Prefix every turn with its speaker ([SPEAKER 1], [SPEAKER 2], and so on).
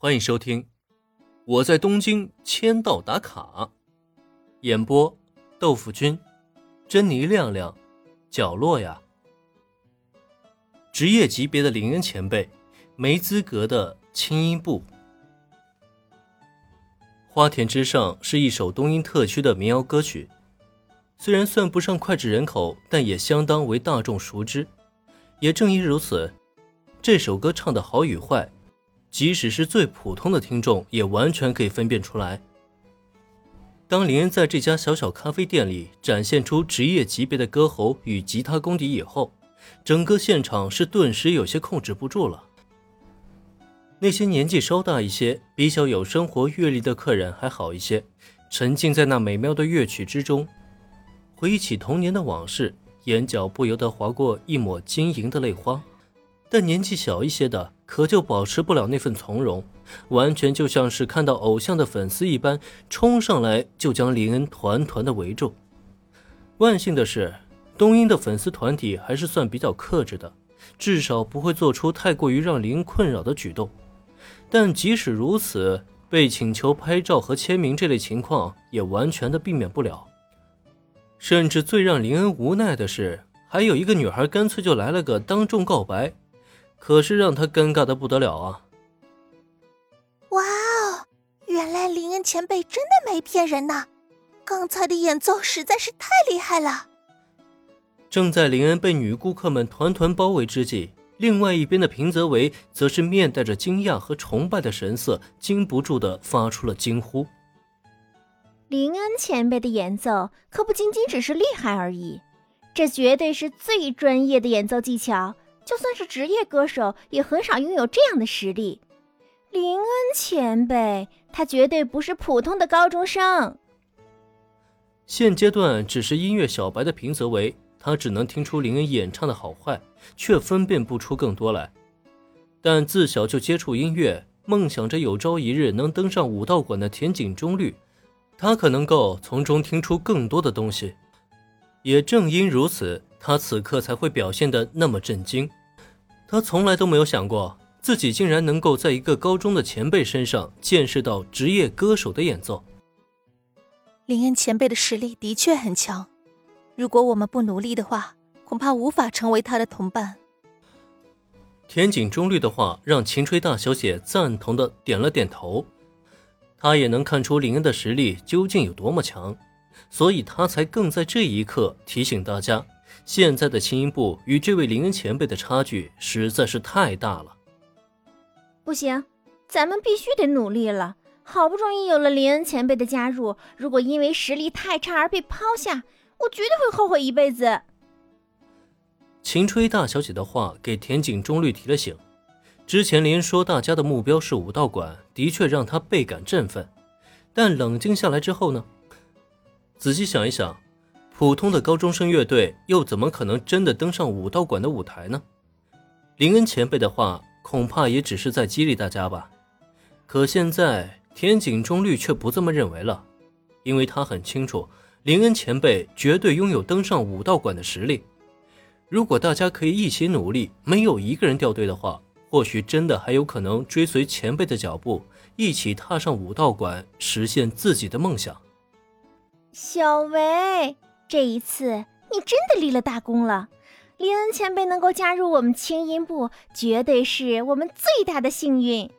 [SPEAKER 1] 欢迎收听《我在东京签到打卡》，演播：豆腐君、珍妮亮亮、角落呀。职业级别的林恩前辈，没资格的轻音部。花田之上是一首东英特区的民谣歌曲，虽然算不上脍炙人口，但也相当为大众熟知。也正因如此，这首歌唱的好与坏。即使是最普通的听众，也完全可以分辨出来。当林恩在这家小小咖啡店里展现出职业级别的歌喉与吉他功底以后，整个现场是顿时有些控制不住了。那些年纪稍大一些、比较有生活阅历的客人还好一些，沉浸在那美妙的乐曲之中，回忆起童年的往事，眼角不由得划过一抹晶莹的泪花。但年纪小一些的。可就保持不了那份从容，完全就像是看到偶像的粉丝一般，冲上来就将林恩团团的围住。万幸的是，东英的粉丝团体还是算比较克制的，至少不会做出太过于让林恩困扰的举动。但即使如此，被请求拍照和签名这类情况也完全的避免不了。甚至最让林恩无奈的是，还有一个女孩干脆就来了个当众告白。可是让他尴尬的不得了啊！
[SPEAKER 2] 哇哦，原来林恩前辈真的没骗人呐！刚才的演奏实在是太厉害了。
[SPEAKER 1] 正在林恩被女顾客们团团包围之际，另外一边的平泽唯则是面带着惊讶和崇拜的神色，禁不住的发出了惊呼：“
[SPEAKER 3] 林恩前辈的演奏可不仅仅只是厉害而已，这绝对是最专业的演奏技巧。”就算是职业歌手，也很少拥有这样的实力。林恩前辈，他绝对不是普通的高中生。
[SPEAKER 1] 现阶段只是音乐小白的平泽唯，他只能听出林恩演唱的好坏，却分辨不出更多来。但自小就接触音乐，梦想着有朝一日能登上武道馆的田井中律，他可能够从中听出更多的东西。也正因如此，他此刻才会表现的那么震惊。他从来都没有想过，自己竟然能够在一个高中的前辈身上见识到职业歌手的演奏。
[SPEAKER 2] 林恩前辈的实力的确很强，如果我们不努力的话，恐怕无法成为他的同伴。
[SPEAKER 1] 田井中律的话让秦吹大小姐赞同的点了点头，她也能看出林恩的实力究竟有多么强，所以她才更在这一刻提醒大家。现在的青音部与这位林恩前辈的差距实在是太大了。
[SPEAKER 3] 不行，咱们必须得努力了。好不容易有了林恩前辈的加入，如果因为实力太差而被抛下，我绝对会后悔一辈子。
[SPEAKER 1] 秦吹大小姐的话给田井中律提了醒。之前连说大家的目标是武道馆，的确让他倍感振奋。但冷静下来之后呢？仔细想一想。普通的高中生乐队又怎么可能真的登上武道馆的舞台呢？林恩前辈的话恐怕也只是在激励大家吧。可现在田井中律却不这么认为了，因为他很清楚林恩前辈绝对拥有登上武道馆的实力。如果大家可以一起努力，没有一个人掉队的话，或许真的还有可能追随前辈的脚步，一起踏上武道馆，实现自己的梦想。
[SPEAKER 3] 小维。这一次你真的立了大功了，林恩前辈能够加入我们轻音部，绝对是我们最大的幸运。